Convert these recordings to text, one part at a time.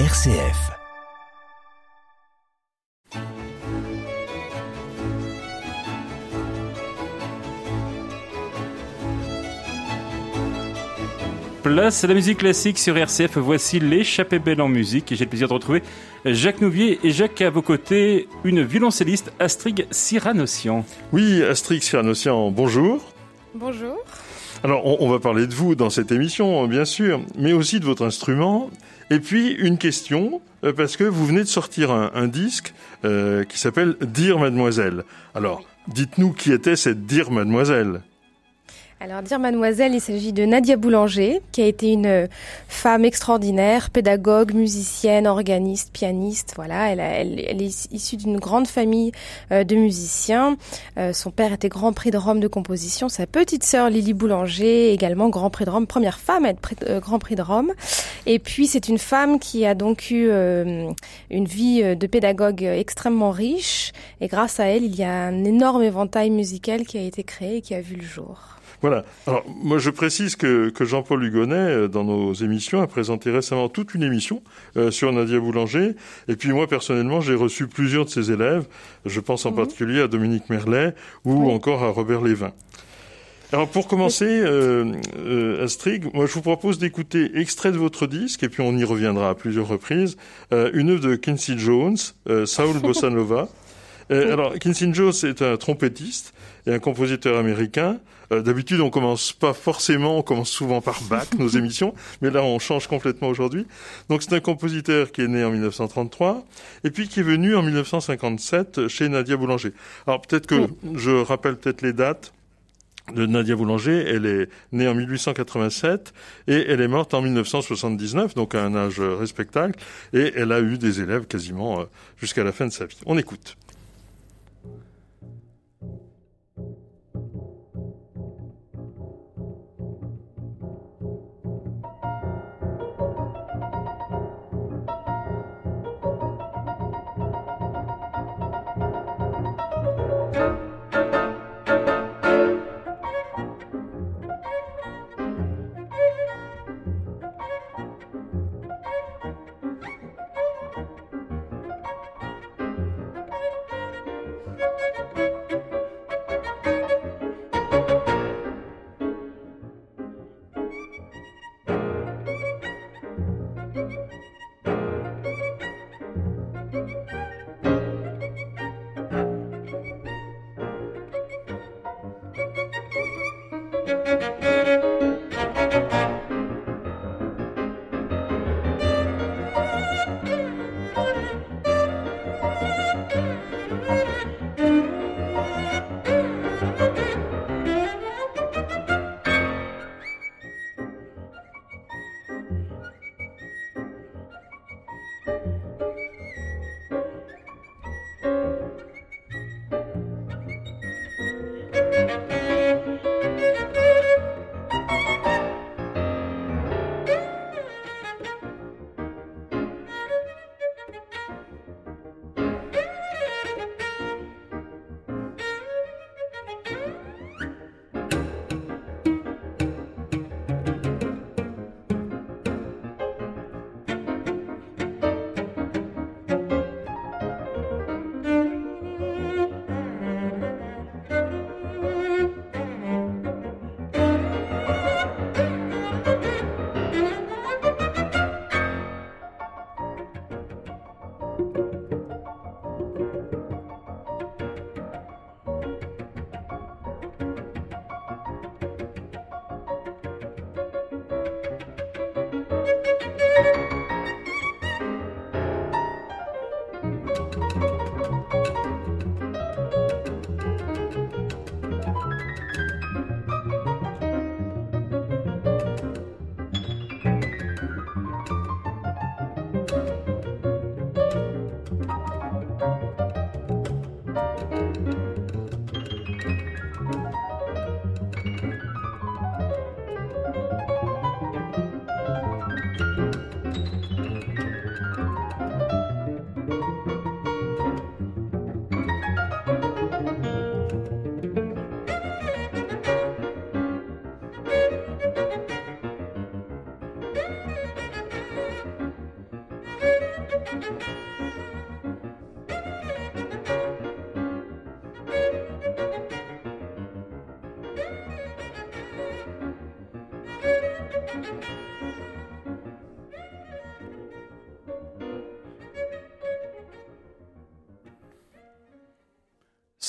RCF. Place à la musique classique sur RCF. Voici l'échappée belle en musique. Et j'ai le plaisir de retrouver Jacques Nouvier et Jacques à vos côtés, une violoncelliste, Astrid Cyranossian. Oui, Astrid Cyranossian, bonjour. Bonjour. Alors, on, on, va parler de vous dans cette émission, bien sûr, mais aussi de votre instrument. Et puis, une question, euh, parce que vous venez de sortir un, disque euh, qui s'appelle Dire Mademoiselle. Alors, dites-nous qui était cette Dire Mademoiselle alors, dire mademoiselle, il s'agit de Nadia Boulanger, qui a été une femme extraordinaire, pédagogue, musicienne, organiste, pianiste. Voilà, elle, elle, elle est issue d'une grande famille euh, de musiciens. Euh, son père était Grand Prix de Rome de composition. Sa petite sœur Lily Boulanger, également Grand Prix de Rome, première femme à être euh, Grand Prix de Rome. Et puis, c'est une femme qui a donc eu euh, une vie de pédagogue extrêmement riche. Et grâce à elle, il y a un énorme éventail musical qui a été créé et qui a vu le jour. Voilà. Alors, moi, je précise que, que Jean-Paul Hugonnet, euh, dans nos émissions, a présenté récemment toute une émission euh, sur Nadia Boulanger. Et puis, moi, personnellement, j'ai reçu plusieurs de ses élèves. Je pense en mmh. particulier à Dominique Merlet ou oui. encore à Robert Lévin. Alors, pour commencer, euh, euh, Astrid, moi, je vous propose d'écouter extrait de votre disque, et puis on y reviendra à plusieurs reprises, euh, une œuvre de Quincy Jones, Saul Bossa Nova. Euh, alors, Quincy Jones est un trompettiste et un compositeur américain. Euh, D'habitude, on commence pas forcément, on commence souvent par Bach, nos émissions, mais là, on change complètement aujourd'hui. Donc, c'est un compositeur qui est né en 1933 et puis qui est venu en 1957 chez Nadia Boulanger. Alors, peut-être que je rappelle peut-être les dates de Nadia Boulanger. Elle est née en 1887 et elle est morte en 1979, donc à un âge respectable. Et elle a eu des élèves quasiment euh, jusqu'à la fin de sa vie. On écoute.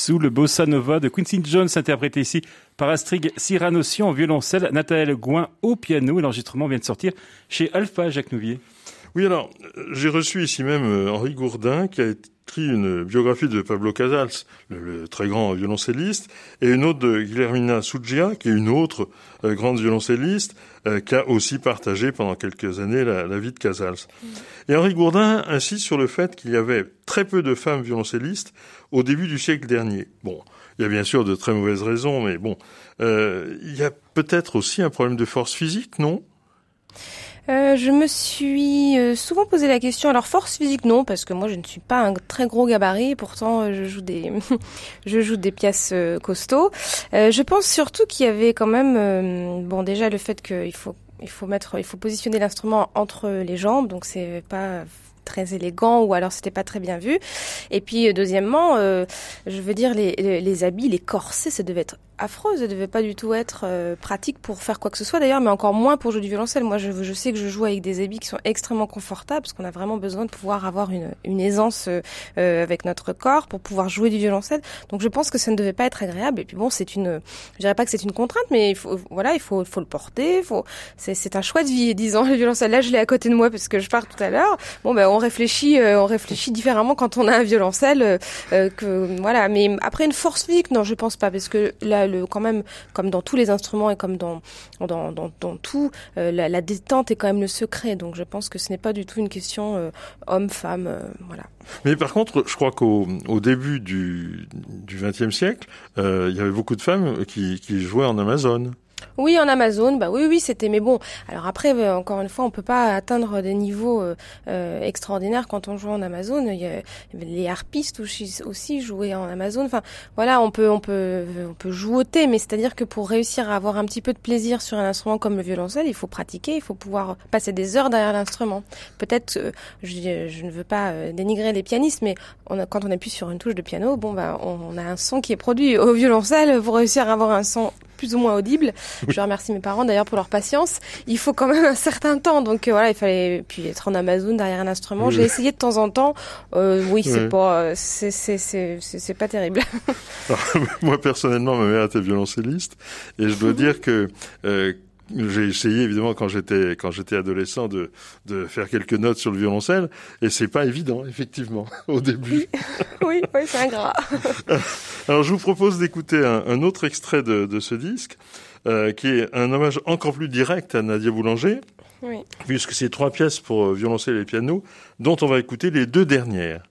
Sous le bossa nova de Quincy Jones, interprété ici par Astrid Cyranossian en violoncelle, Nathalie Gouin au piano. L'enregistrement vient de sortir chez Alpha, Jacques Nouvier. Oui, alors, j'ai reçu ici même euh, Henri Gourdin, qui a écrit une biographie de Pablo Casals, le, très grand violoncelliste, et une autre de Guillermina Suggia, qui est une autre euh, grande violoncelliste, euh, qui a aussi partagé pendant quelques années la, vie de Casals. Mm. Et Henri Gourdin insiste sur le fait qu'il y avait très peu de femmes violoncellistes au début du siècle dernier. Bon, il y a bien sûr de très mauvaises raisons, mais bon, il y a peut-être aussi un problème de force physique, non? Euh, je me suis euh, souvent posé la question. Alors force physique non, parce que moi je ne suis pas un très gros gabarit. Pourtant euh, je joue des je joue des pièces costauds. je pense surtout qu'il y avait quand même bon déjà le fait qu'il faut il faut mettre il faut positionner l'instrument entre les jambes, donc c'est pas très élégant ou alors c'était pas très bien vu. Et puis deuxièmement, je veux dire les, les, les habits, les corsets, ça devait être affreuse, elle devait pas du tout être euh, pratique pour faire quoi que ce soit d'ailleurs, mais encore moins pour jouer du violoncelle. Moi, je, je sais que je joue avec des habits qui sont extrêmement confortables, parce qu'on a vraiment besoin de pouvoir avoir une, une aisance euh, euh, avec notre corps pour pouvoir jouer du violoncelle. Donc, je pense que ça ne devait pas être agréable. Et puis bon, c'est une, je dirais pas que c'est une contrainte, mais il faut, voilà, il faut, faut le porter. Faut, c'est un choix de vie. Disons, le violoncelle, là, je l'ai à côté de moi parce que je pars tout à l'heure. Bon, ben, réfléchit, on réfléchit différemment quand on a un violoncelle, que voilà. Mais après une force physique, non, je pense pas, parce que là le, quand même, comme dans tous les instruments et comme dans, dans, dans, tout, euh, la, détente est quand même le secret. Donc je pense que ce n'est pas du tout une question euh, homme-femme. Euh, voilà. Mais par contre, je crois qu'au au début du XXe siècle, il y avait beaucoup de femmes qui, qui jouaient en Amazon. Oui, en Amazon, bah oui, oui, c'était. Mais bon, alors après, euh, encore une fois, on peut pas atteindre des niveaux euh, euh, extraordinaires quand on joue en Amazon. Il y a, les harpistes aussi jouaient en Amazon. Enfin, voilà, on peut, on peut, on peut jouer, mais c'est-à-dire que pour réussir à avoir un petit peu de plaisir sur un instrument comme le violoncelle, il faut pratiquer, il faut pouvoir passer des heures derrière l'instrument. Peut-être, je, je, ne veux pas dénigrer les pianistes, mais on a, quand on appuie sur une touche de piano, bon, bah, on, on a un son qui est produit au violoncelle. Pour réussir à avoir un son plus ou moins audible. Je remercie mes parents d'ailleurs pour leur patience. Il faut quand même un certain temps, donc euh, voilà, il fallait puis être en Amazon derrière un instrument. J'ai essayé de temps en temps. Euh, oui, c'est pas, c'est c'est c'est c'est pas terrible. moi personnellement, ma mère était violoncelliste et je dois dire que euh, j'ai essayé évidemment quand j'étais quand j'étais adolescent de de faire quelques notes sur le violoncelle et c'est pas évident effectivement au début. Oui, oui, c'est ingrat. Alors je vous propose d'écouter un, un, autre extrait de, de ce disque euh, qui est un hommage encore plus direct à Nadia Boulanger. Oui. Puisque c'est trois pièces pour violoncelle et piano dont on va écouter les deux dernières.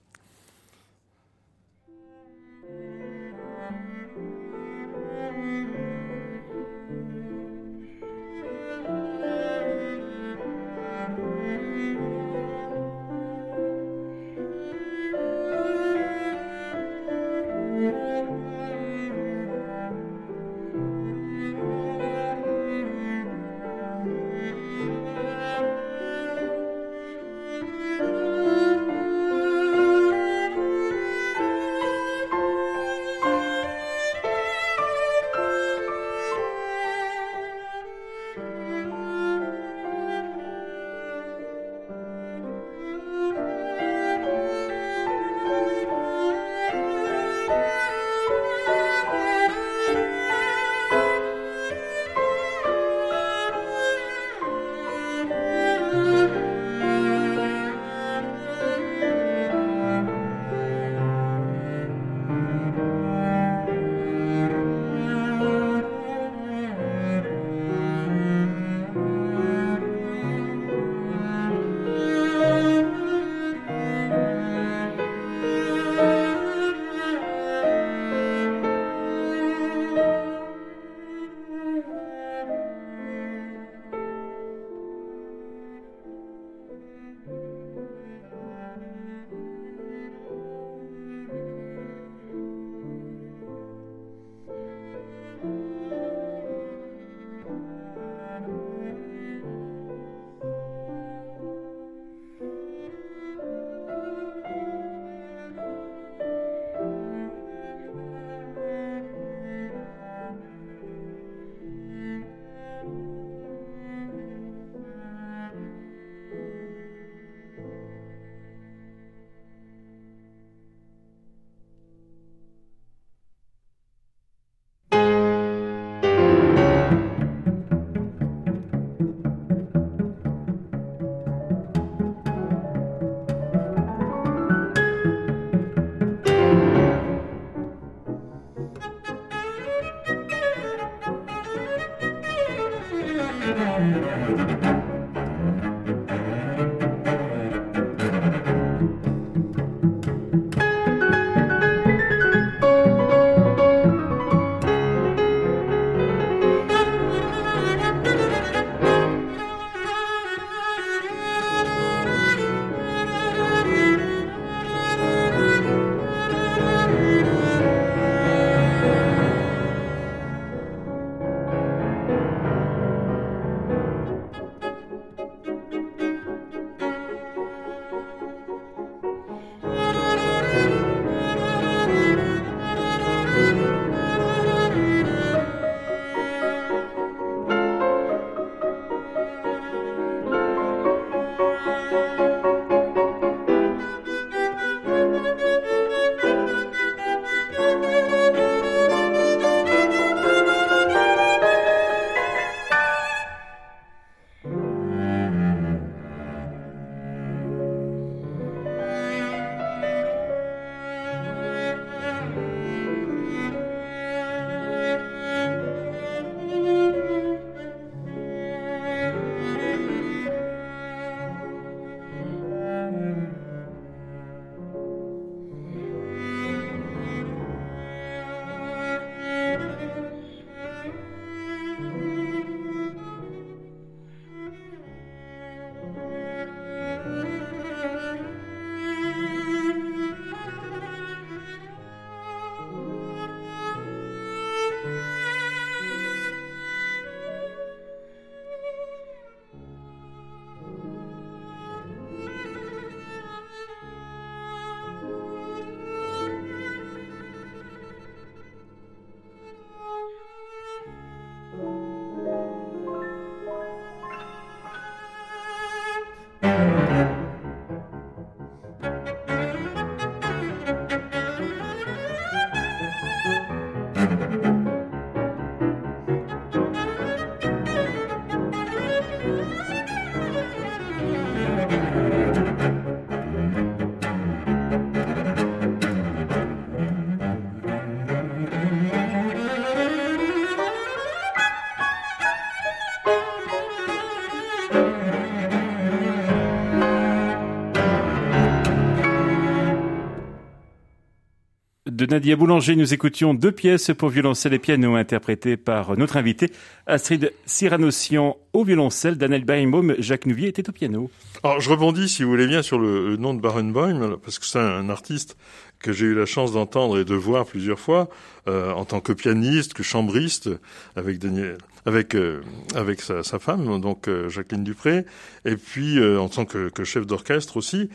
De Nadia Boulanger, nous écoutions deux pièces pour violoncelle et piano interprétées par notre invité Astrid Cyranossian au violoncelle, Daniel Barenboim, Jacques Nouvier était au piano. Alors je rebondis, si vous voulez bien, sur le, nom de Barenboim, parce que c'est un artiste que j'ai eu la chance d'entendre et de voir plusieurs fois euh, en tant que pianiste, que chambriste avec Daniel, avec euh, avec sa, sa, femme donc euh, Jacqueline Dupré et puis en tant que, que chef d'orchestre aussi.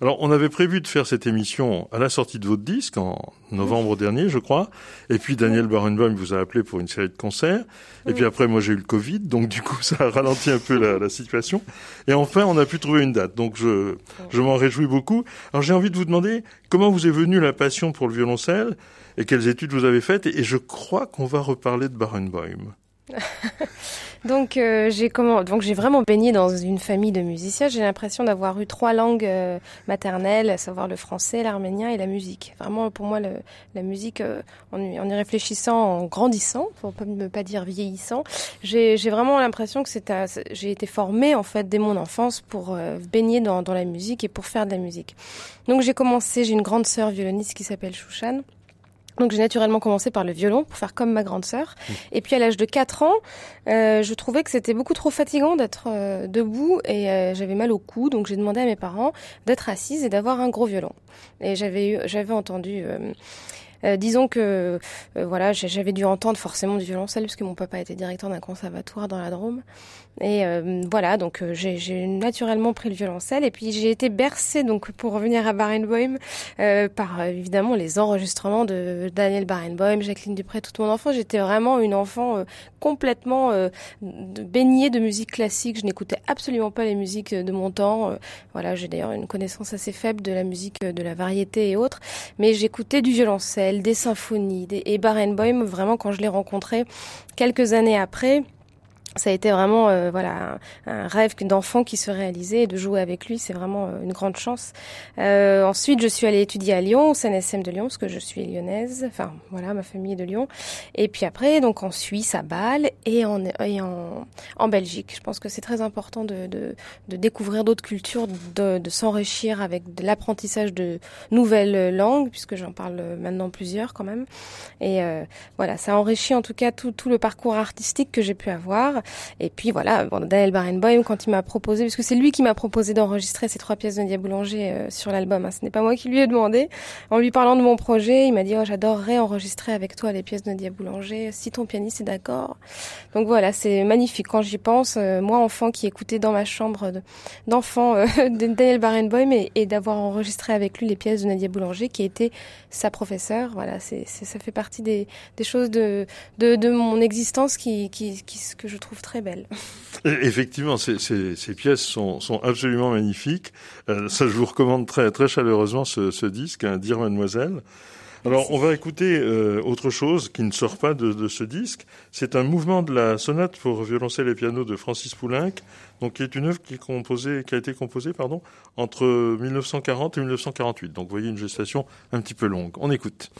Alors on avait prévu de faire cette émission à la sortie de votre disque en novembre dernier, je crois. Et puis Daniel Barenboim vous a appelé pour une série de concerts. Et puis après moi j'ai eu le Covid, donc du coup ça a ralenti un peu la, la situation. Et enfin on a pu trouver une date, donc je je m'en réjouis beaucoup. Alors j'ai envie de vous demander comment vous est venue la passion pour le violoncelle et quelles études vous avez faites? Et je crois qu'on va reparler de Barenboim. donc euh, j'ai comment donc j'ai vraiment baigné dans une famille de musiciens. J'ai l'impression d'avoir eu trois langues euh, maternelles, à savoir le français, l'arménien et la musique. Vraiment pour moi la musique, euh, en, y réfléchissant, en grandissant, pour ne pas dire vieillissant, j'ai vraiment l'impression que c'est j'ai été formée en fait dès mon enfance pour baigner dans, dans la musique et pour faire de la musique. Donc j'ai commencé, j'ai une grande sœur violoniste qui s'appelle Chouchan donc j'ai naturellement commencé par le violon pour faire comme ma grande sœur. Mmh. Et puis à l'âge de 4 ans, euh, je trouvais que c'était beaucoup trop fatigant d'être euh, debout et euh, j'avais mal au cou. Donc j'ai demandé à mes parents d'être assise et d'avoir un gros violon. Et j'avais j'avais entendu. Euh, disons que voilà, j'avais dû entendre forcément du violoncelle puisque mon papa était directeur d'un conservatoire dans la Drôme. Et euh, voilà, donc euh, j'ai naturellement pris le violoncelle et puis j'ai été bercée, donc pour revenir à Barenboim, euh, par évidemment les enregistrements de Daniel Barenboim, Jacqueline Dupré, toute mon enfance. J'étais vraiment une enfant complètement baignée de musique classique. Je n'écoutais absolument pas les musiques de mon temps. voilà, j'ai d'ailleurs une connaissance assez faible de la musique de la variété et autres, mais j'écoutais du violoncelle, des symphonies, des... et Barenboim, vraiment quand je l'ai rencontré quelques années après ça a été vraiment euh, voilà un, rêve d'enfant qui se réalisait et de jouer avec lui c'est vraiment euh, une grande chance. Euh, ensuite je suis allée étudier à Lyon au CNSM de Lyon parce que je suis lyonnaise. Enfin voilà ma famille est de Lyon. Et puis après donc en Suisse à Bâle et en et en, en Belgique. Je pense que c'est très important de, de, de découvrir d'autres cultures de, de s'enrichir avec de l'apprentissage de nouvelles langues puisque j'en parle maintenant plusieurs quand même. Et euh, voilà ça enrichit en tout cas tout, tout le parcours artistique que j'ai pu avoir et puis voilà, bon, Daniel Barenboim, quand il m'a proposé, parce que c'est lui qui m'a proposé d'enregistrer ces trois pièces de Nadia Boulanger euh, sur l'album, hein. ce n'est pas moi qui lui ai demandé. En lui parlant de mon projet, il m'a dit oh, j'adorerais enregistrer avec toi les pièces de Nadia Boulanger, si ton pianiste est d'accord. Donc voilà, c'est magnifique quand j'y pense. Euh, moi, enfant qui écoutais dans ma chambre d'enfant euh, de Daniel Barenboim et, d'avoir enregistré avec lui les pièces de Nadia Boulanger, qui était sa professeure. Voilà, c'est ça fait partie des, des choses de, de, de mon existence qui, qui, qui, que je trouve très belle. Effectivement, ces, ces, ces pièces sont, sont, absolument magnifiques. Euh, ça, je vous recommande très, très chaleureusement ce, ce disque, un Dire Mademoiselle. Alors, on va écouter euh, autre chose qui ne sort pas de, de ce disque. C'est un mouvement de la sonate pour violoncelle et piano de Francis Poulenc, donc qui est une œuvre qui est composée, qui a été composée, pardon, entre 1940 et 1948. Donc, vous voyez une gestation un petit peu longue. On écoute.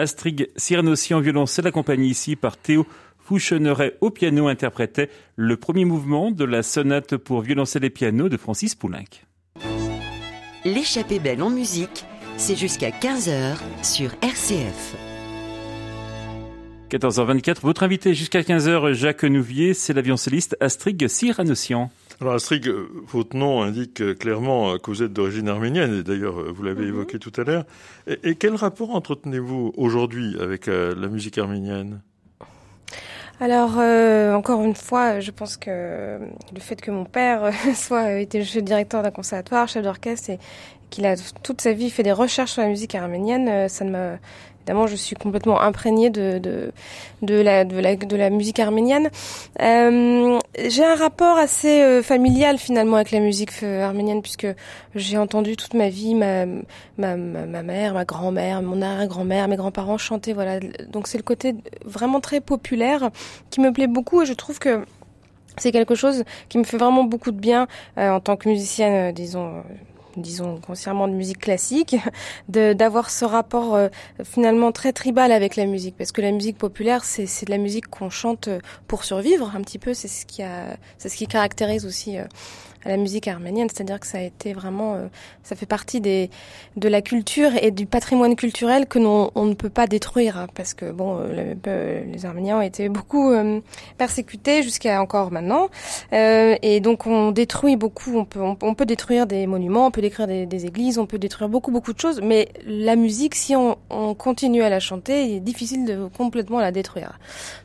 Astrid Cyranossi en violoncelle, accompagnée ici par Théo Fouchonneret au piano, interprétait le premier mouvement de la sonate pour violoncelle et piano de Francis Poulenc. L'échappée belle en musique, c'est jusqu'à 15h sur RCF. 14h24, votre invité jusqu'à 15h, Jacques Nouvier, c'est la violoncelliste Astrid Cyranossian. Alors Astrid, euh, votre nom indique euh, clairement que vous êtes d'origine arménienne, et d'ailleurs euh, vous l'avez mhm. évoqué tout à l'heure. Et, quel rapport entretenez-vous aujourd'hui avec la musique arménienne? Alors, encore une fois, je pense que le fait que mon père soit été directeur d'un conservatoire, chef d'orchestre, et qu'il a toute sa vie fait des recherches sur la musique arménienne, ça ne me Évidemment, je suis complètement imprégnée de, de, de, la, de, la, de la musique arménienne. Euh, j'ai un rapport assez euh, familial finalement avec la musique euh, arménienne puisque j'ai entendu toute ma vie ma, ma, ma mère, ma grand-mère, mon arrière-grand-mère, mes grands-parents chanter. Voilà. Donc c'est le côté vraiment très populaire qui me plaît beaucoup et je trouve que c'est quelque chose qui me fait vraiment beaucoup de bien euh, en tant que musicienne, disons disons concernant de musique classique, d'avoir ce rapport euh, finalement très tribal avec la musique, parce que la musique populaire, c'est de la musique qu'on chante pour survivre un petit peu, c'est ce qui ce qui caractérise aussi euh, à la musique arménienne, c'est-à-dire que ça a été vraiment, euh, ça fait partie des de la culture et du patrimoine culturel que l'on on ne peut pas détruire, hein, parce que bon, euh, les Arméniens ont été beaucoup euh, persécutés jusqu'à encore maintenant, et donc on détruit beaucoup, on peut on, peut détruire des monuments, on peut détruire des, églises, on peut détruire beaucoup beaucoup de choses, mais la musique, si on, on continue à la chanter, il est difficile de complètement la détruire.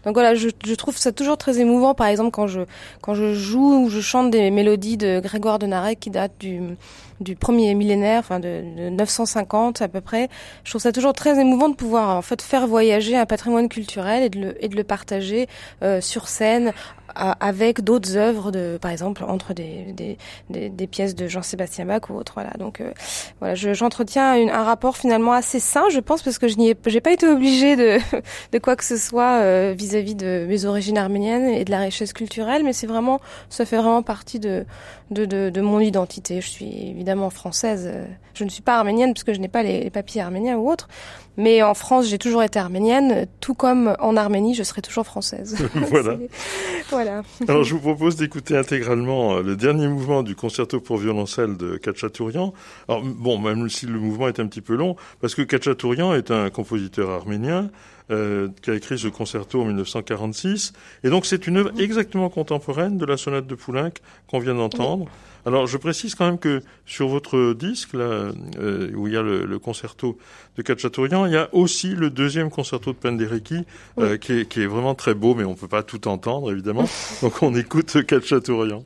Donc voilà, je, je trouve ça toujours très émouvant, par exemple quand je quand je joue ou je chante des mélodies Grégoire de Narek qui date du, premier millénaire, de, 950 à peu près. Je trouve ça toujours très émouvant de pouvoir en fait faire voyager un patrimoine culturel et de le, et de le partager euh, sur scène avec d'autres œuvres de, par exemple, entre des, des, des, des pièces de Jean-Sébastien Bach ou autres. Voilà. Donc, euh, voilà, j'entretiens un rapport finalement assez sain, je pense, parce que je n'y ai, j'ai pas été obligée de, de quoi que ce soit euh, vis-à-vis de mes origines arméniennes et de la richesse culturelle, mais c'est vraiment, ça fait vraiment partie de, de, de, de, mon identité. Je suis évidemment française. Je ne suis pas arménienne parce que je n'ai pas les papiers arméniens ou autres, mais en France, j'ai toujours été arménienne, tout comme en Arménie, je serai toujours française. voilà. voilà. Alors, je vous propose d'écouter intégralement euh, le dernier mouvement du concerto pour violoncelle de Khatchatourian. Alors, bon, même si le mouvement est un petit peu long, parce que Khatchatourian est un compositeur arménien, euh, qui a écrit ce concerto en 1946. Et donc c'est une œuvre exactement contemporaine de la sonate de Poulenc qu'on vient d'entendre. Alors je précise quand même que sur votre disque, là, euh, où il y a le, concerto de Khatchatourian, il y a aussi le deuxième concerto de Penderecki, euh, qui, est, qui, est, vraiment très beau, mais on peut pas tout entendre évidemment. donc on écoute Khatchatourian.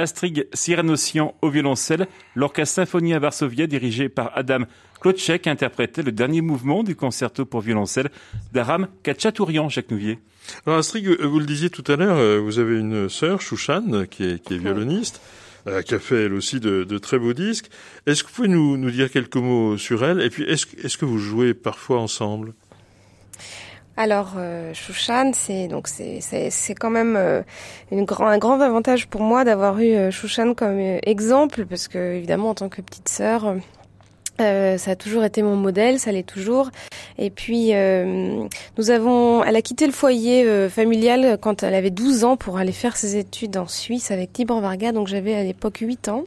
Astrid Cyranosian au violoncelle, l'orchestre Symphonie à Varsovia dirigé par Adam Klotchek interprétait le dernier mouvement du concerto pour violoncelle d'Aram Kachatourian, Jacques Nouvier. Alors Astrid, vous le disiez tout à l'heure, euh, vous avez une sœur, Chouchan, qui est, qui est violoniste. Euh, qui a fait elle aussi de, de très beaux disques. Est-ce que vous pouvez nous, nous dire quelques mots sur elle? Et puis, est-ce est que vous jouez parfois ensemble? Alors, euh, Chouchan, c'est donc c'est c'est quand même euh, une grand, un grand avantage pour moi d'avoir eu euh, Chouchan comme euh, exemple parce que évidemment en tant que petite sœur, euh, ça a toujours été mon modèle, ça l'est toujours. Et puis, euh, nous avons, elle a quitté le foyer familial quand elle avait 12 ans pour aller faire ses études en Suisse avec Tibor Varga, donc j'avais à l'époque 8 ans.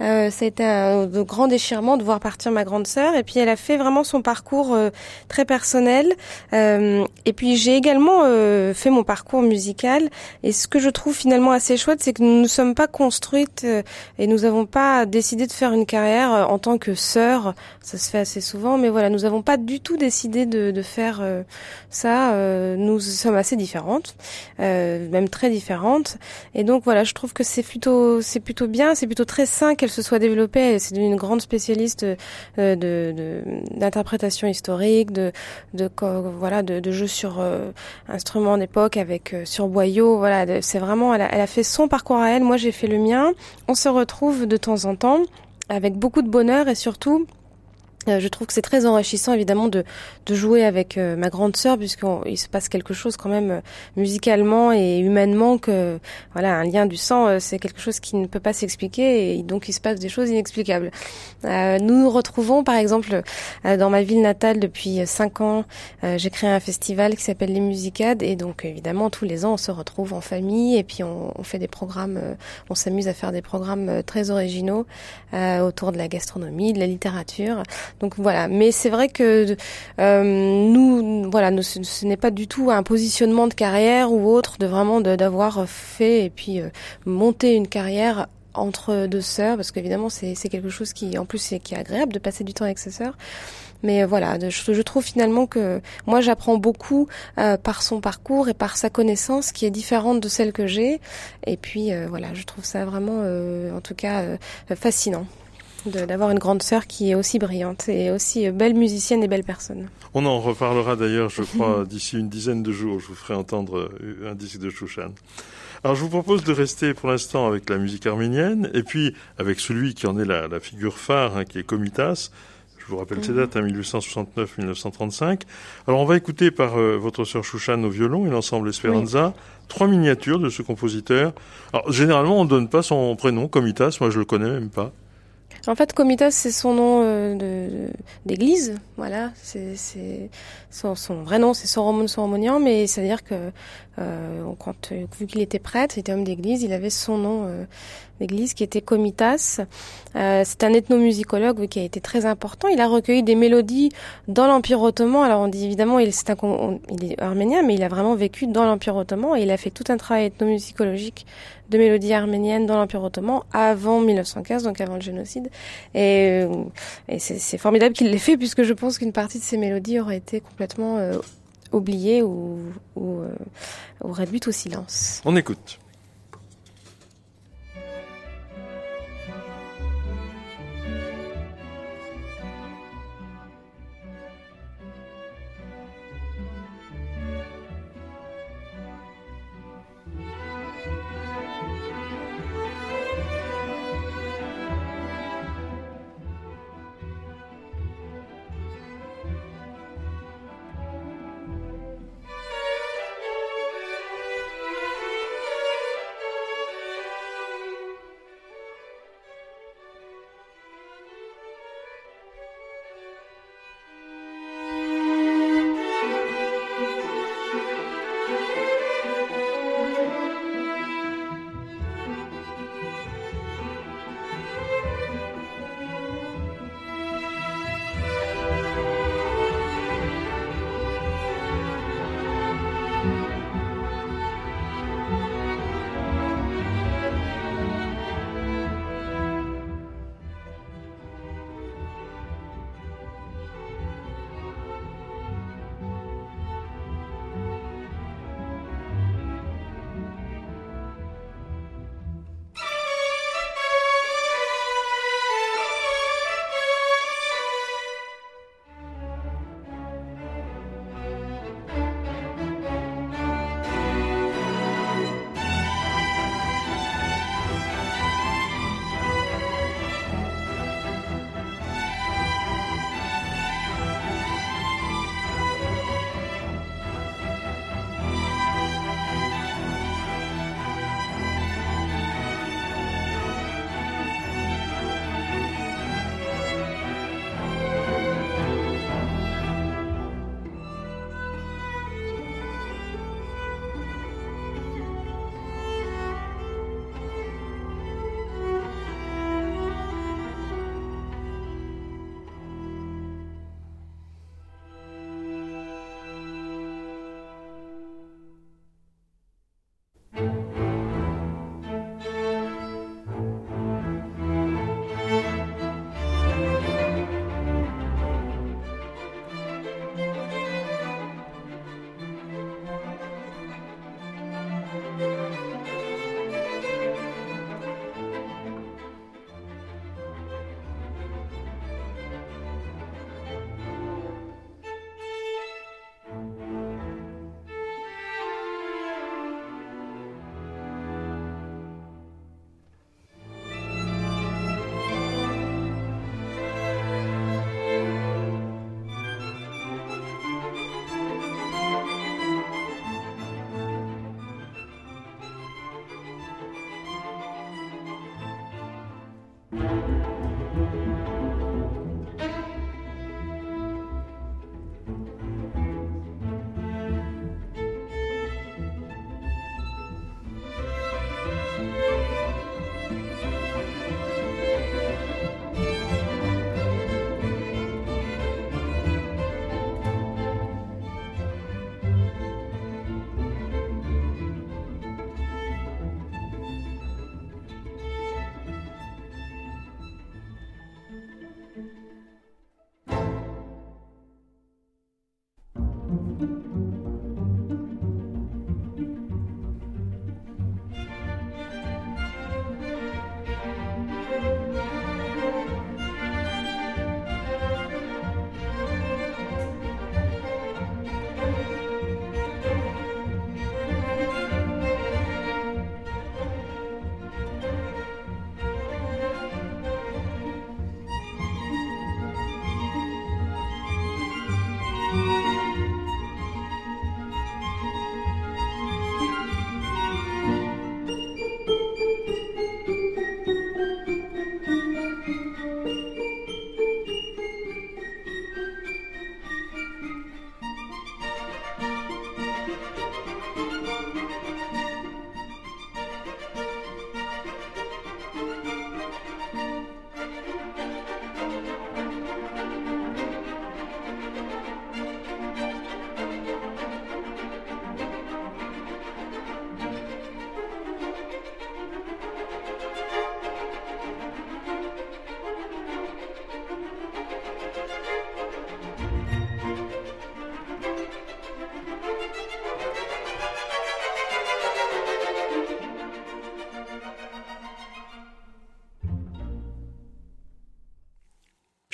Euh, ça a été un de grand déchirement de voir partir ma grande sœur. Et puis elle a fait vraiment son parcours euh, très personnel. Euh, et puis j'ai également euh, fait mon parcours musical. Et ce que je trouve finalement assez chouette, c'est que nous ne sommes pas construites euh, et nous n'avons pas décidé de faire une carrière euh, en tant que sœur. Ça se fait assez souvent, mais voilà, nous n'avons pas du tout décidé de, de faire ça. nous sommes assez différentes, même très différentes. Et donc voilà, je trouve que c'est plutôt, c'est plutôt bien, c'est plutôt très sain qu'elle se soit développée. C'est une grande spécialiste euh, de d'interprétation historique, de, de voilà, de, de jeux sur euh, instruments d'époque avec euh, sur boyau. Voilà, c'est vraiment, elle a, elle a fait son parcours à elle. Moi, j'ai fait le mien. On se retrouve de temps en temps avec beaucoup de bonheur et surtout Euh, je trouve que c'est très enrichissant évidemment de, de jouer avec euh, ma grande sœur puisqu'il se passe quelque chose quand même euh, musicalement et humainement que voilà un lien du sang c'est quelque chose qui ne peut pas s'expliquer et donc il se passe des choses inexplicables. nous nous retrouvons par exemple dans ma ville natale depuis cinq ans. J'ai créé un festival qui s'appelle les Musicades et donc évidemment tous les ans on se retrouve en famille et puis on, on fait des programmes, on s'amuse à faire des programmes très originaux autour de la gastronomie, de la littérature. Donc voilà, mais c'est vrai que euh, nous, voilà, ce, n'est pas du tout un positionnement de carrière ou autre, de vraiment d'avoir fait et puis euh, monter une carrière entre deux sœurs, parce qu'évidemment c'est quelque chose qui, en plus, c'est qui est agréable de passer du temps avec ses sœurs. Mais euh, voilà, je, je, trouve finalement que moi j'apprends beaucoup par son parcours et par sa connaissance qui est différente de celle que j'ai. Et puis voilà, je trouve ça vraiment, en tout cas, fascinant d'avoir une grande sœur qui est aussi brillante et aussi belle musicienne et belle personne. On en reparlera d'ailleurs, je crois, d'ici une dizaine de jours. Je vous ferai entendre euh, un disque de Chouchan. Alors je vous propose de rester pour l'instant avec la musique arménienne et puis avec celui qui en est la, figure phare, hein, qui est Komitas. Je vous rappelle ces mhm. dates, 1869-1935. Hein, Alors on va écouter par euh, votre sœur Chouchan au violon et l'ensemble Esperanza trois miniatures de ce compositeur. Alors généralement on ne donne pas son prénom, Komitas, moi je le connais même pas. En fait, Comitas, c'est son nom euh, d'église. Voilà, c'est son, vrai nom, c'est Soromon Soromonian, mais c'est-à-dire que euh, quand, vu qu'il était prêtre, il était homme d'église, il avait son nom euh, d'église qui était Comitas. Euh, c'est un ethnomusicologue qui a été très important. Il a recueilli des mélodies dans l'Empire ottoman. Alors on dit évidemment, il, est, il est arménien, mais il a vraiment vécu dans l'Empire ottoman et il a fait tout un travail ethnomusicologique de mélodies arméniennes dans l'Empire ottoman avant 1915, donc avant le génocide. Et, et c'est formidable qu'il l'ait fait puisque je pense qu'une partie de ces mélodies aurait été complètement euh, oubliée ou, ou, euh, ou réduite au silence. On écoute.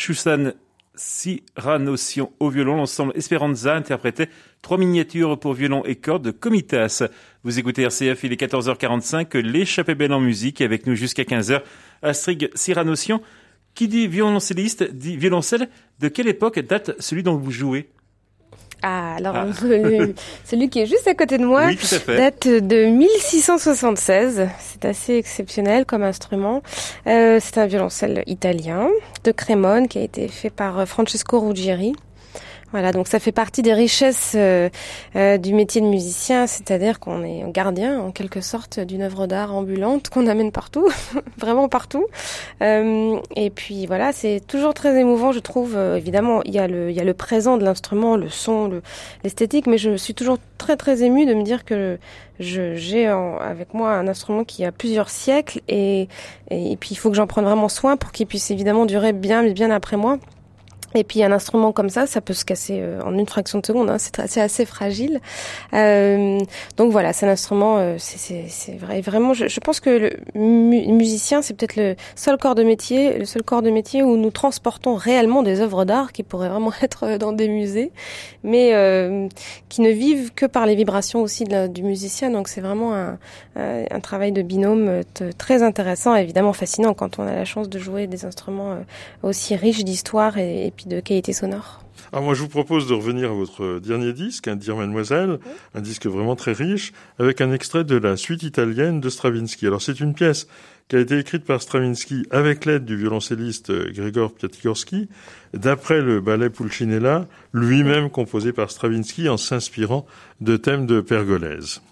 Chussan Cyranosion au violon, l'ensemble Esperanza interprétait trois miniatures pour violon et cordes de Comitas. Vous écoutez RCF, il est 14h45, l'échappée belle en musique, avec nous jusqu'à 15h, Astrid Cyranosion. Qui dit violoncelliste, dit violoncelle. De quelle époque date celui dont vous jouez? Ah, alors ah. celui qui est juste à côté de moi date de 1676. C'est assez exceptionnel comme instrument. Euh, c'est un violoncelle italien de Crémone qui a été fait par Francesco Ruggieri. Voilà, donc ça fait partie des richesses euh, euh, du métier de musicien, c'est-à-dire qu'on est gardien en quelque sorte d'une œuvre d'art ambulante qu'on amène partout, vraiment partout. Euh, et puis voilà, c'est toujours très émouvant, je trouve. évidemment, il y a le le présent de l'instrument, le son, l'esthétique, mais je suis toujours très très émue de me dire que j'ai avec moi un instrument qui a plusieurs siècles et et, et puis il faut que j'en prenne vraiment soin pour qu'il puisse évidemment durer bien bien après moi. Et puis un instrument comme ça, ça peut se casser euh, en une fraction de seconde. Hein, c'est assez, fragile. Euh, donc voilà, c'est un instrument. Euh, c'est vrai, vraiment. Je, je, pense que le musicien, c'est peut-être le seul corps de métier, le seul corps de métier où nous transportons réellement des œuvres d'art qui pourraient vraiment être dans des musées, mais euh, qui ne vivent que par les vibrations aussi du musicien. Donc c'est vraiment un, un, travail de binôme très intéressant, évidemment fascinant quand on a la chance de jouer des instruments aussi riches d'histoire et de qualité sonore. Alors moi, je vous propose de revenir à votre dernier disque, un Dire Mademoiselle, un disque vraiment très riche, avec un extrait de la suite italienne de Stravinsky. Alors c'est une pièce qui a été écrite par Stravinsky avec l'aide du violoncelliste Grigor Piatigorsky, d'après le ballet Pulcinella, lui-même composé par Stravinsky en s'inspirant de thèmes de Pergolèse.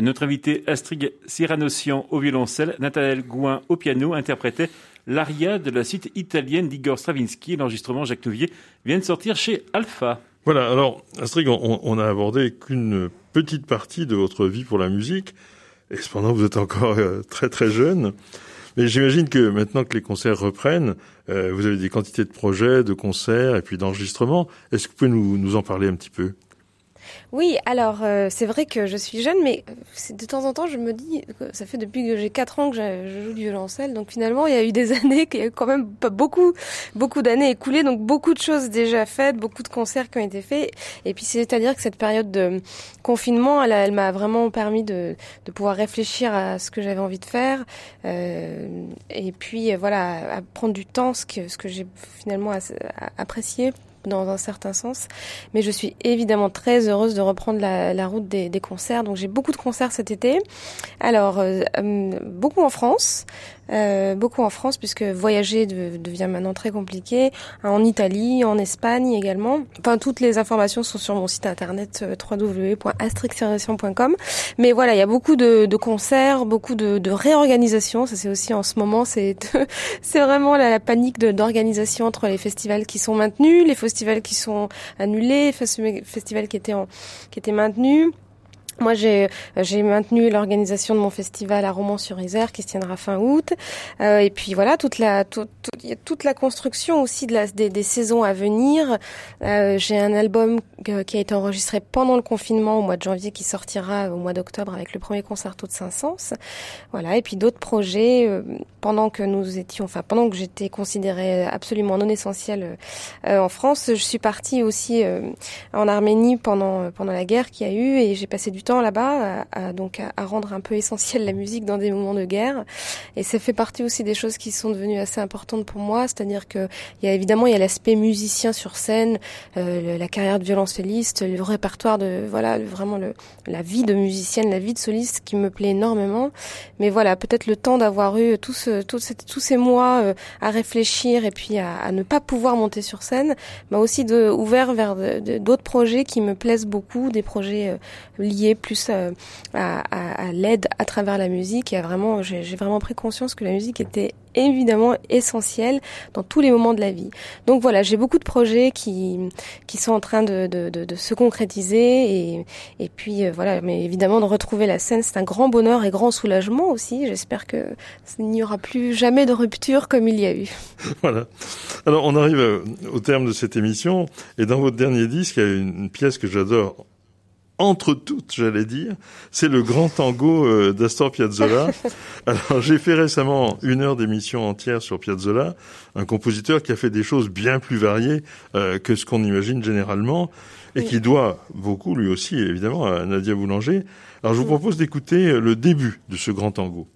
Notre invité Astrid Cyranossian au violoncelle, Nathalie Gouin au piano interprétait l'aria de la suite italienne d'Igor Stravinsky. L'enregistrement Jacques Nouvier vient de sortir chez Alpha. Voilà, alors Astrid, on, on a abordé qu'une petite partie de votre vie pour la musique, et cependant vous êtes encore euh, très très jeune. Mais j'imagine que maintenant que les concerts reprennent, euh, vous avez des quantités de projets, de concerts et puis d'enregistrements. Est-ce que vous pouvez nous en parler un petit peu? Oui, alors euh, c'est vrai que je suis jeune, mais euh, de temps en temps je me dis, ça fait depuis que j'ai 4 ans que je, joue du violoncelle, donc finalement il y a eu des années, il y a eu quand même beaucoup, beaucoup d'années écoulées, donc beaucoup de choses déjà faites, beaucoup de concerts qui ont été faits, et puis c'est-à-dire que cette période de confinement, elle, elle m'a vraiment permis de, de, pouvoir réfléchir à ce que j'avais envie de faire, euh, et puis voilà, à prendre du temps, ce que, ce que j'ai finalement apprécié dans un certain sens. Mais je suis évidemment très heureuse de reprendre la, route des, des, concerts. Donc j'ai beaucoup de concerts cet été. Alors, euh, euh, beaucoup en France, euh, beaucoup en France puisque voyager devient maintenant très compliqué. En Italie, en Espagne également. Enfin, toutes les informations sont sur mon site internet euh, www.astrixseriation.com. Mais voilà, il y a beaucoup de, de concerts, beaucoup de, de réorganisation. Ça c'est aussi en ce moment, c'est c'est vraiment la, la panique d'organisation entre les festivals qui sont maintenus, les festivals qui sont annulés, les festivals qui étaient en, qui étaient maintenus. Moi, j'ai j'ai maintenu l'organisation de mon festival à Romans-sur-Isère qui se tiendra fin août. Euh, et puis voilà, toute la toute, toute la construction aussi de la, des, saisons à venir. Euh, j'ai un album qui a été enregistré pendant le confinement au mois de janvier qui sortira au mois d'octobre avec le premier concerto de Saint-Saëns. Voilà, et puis d'autres projets euh, pendant que nous étions, enfin pendant que j'étais considérée absolument non essentielle euh, en France, je suis partie aussi euh, en Arménie pendant pendant la guerre qu'il y a eu et j'ai passé du temps là-bas, à, donc à, rendre un peu essentielle la musique dans des moments de guerre. Et ça fait partie aussi des choses qui sont devenues assez importantes pour moi, c'est-à-dire que il y a évidemment il y a l'aspect musicien sur scène, euh, la carrière de violoncelliste, le répertoire de voilà vraiment le, la vie de musicienne, la vie de soliste qui me plaît énormément. Mais voilà, peut-être le temps d'avoir eu tout ce, tous ces mois euh, à réfléchir et puis à, à, ne pas pouvoir monter sur scène, m'a aussi de, ouvert vers d'autres projets qui me plaisent beaucoup, des projets euh, liés plus euh, à, l'aide à travers la musique. Et vraiment, j'ai vraiment pris conscience que la musique était évidemment essentielle dans tous les moments de la vie. Donc voilà, j'ai beaucoup de projets qui sont en train de, se concrétiser et, puis euh, voilà, mais évidemment de retrouver la scène, c'est un grand bonheur et grand soulagement aussi. J'espère que il n'y aura plus jamais de rupture comme il y a eu. Voilà. Alors on arrive euh, au terme de cette émission et dans votre dernier disque, il y a une pièce que j'adore entre toutes, j'allais dire, c'est le grand tango euh, d'Astor Piazzolla. Alors, j'ai fait récemment une heure d'émission entière sur Piazzolla, un compositeur qui a fait des choses bien plus variées euh, que ce qu'on imagine généralement, et qui doit beaucoup, lui aussi, évidemment, à Nadia Boulanger. Alors, je vous propose d'écouter le début de ce grand tango.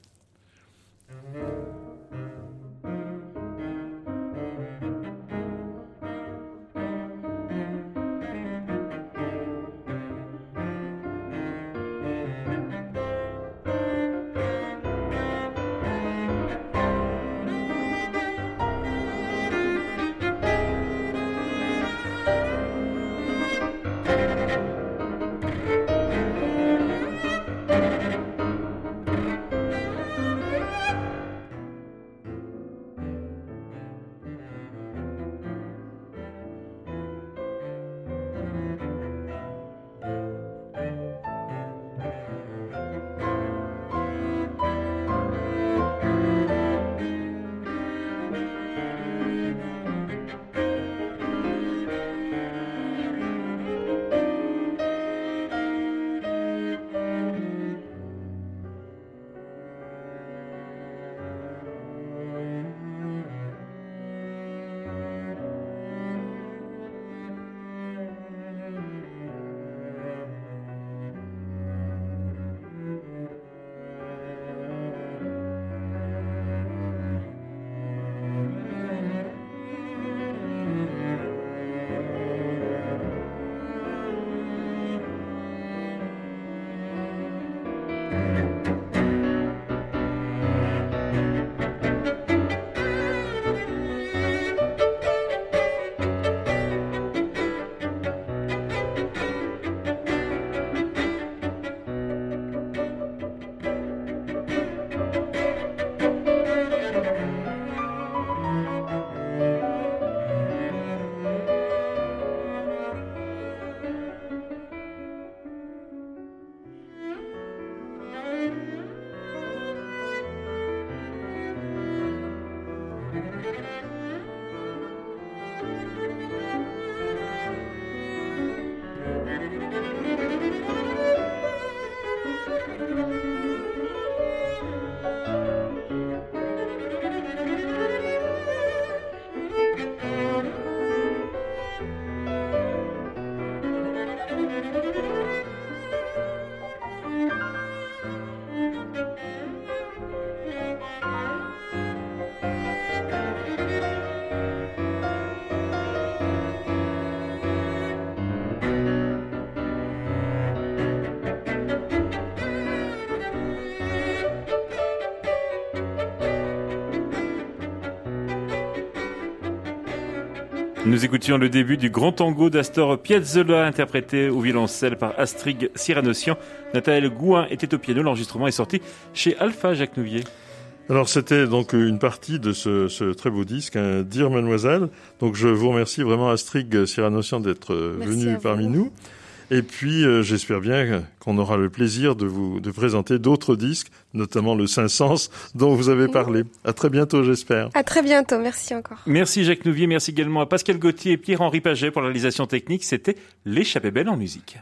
Nous écoutions le début du grand tango d'Astor Piazzolla interprété au violoncelle par Astrid Cyranossian. Nathalie Gouin était au piano. L'enregistrement est sorti chez Alpha Jacques Nouvier. Alors c'était donc une partie de ce, ce très beau disque, un Dire Mademoiselle. Donc je vous remercie vraiment Astrid Cyranossian d'être venu parmi nous. Et puis, euh, j'espère bien qu'on aura le plaisir de vous de présenter d'autres disques, notamment le 500 dont vous avez parlé. À très bientôt, j'espère. À très bientôt. Merci encore. Merci Jacques Nouvier. Merci également à Pascal Gauthier et Pierre-Henri Paget pour la réalisation technique. C'était l'échappée belle en musique.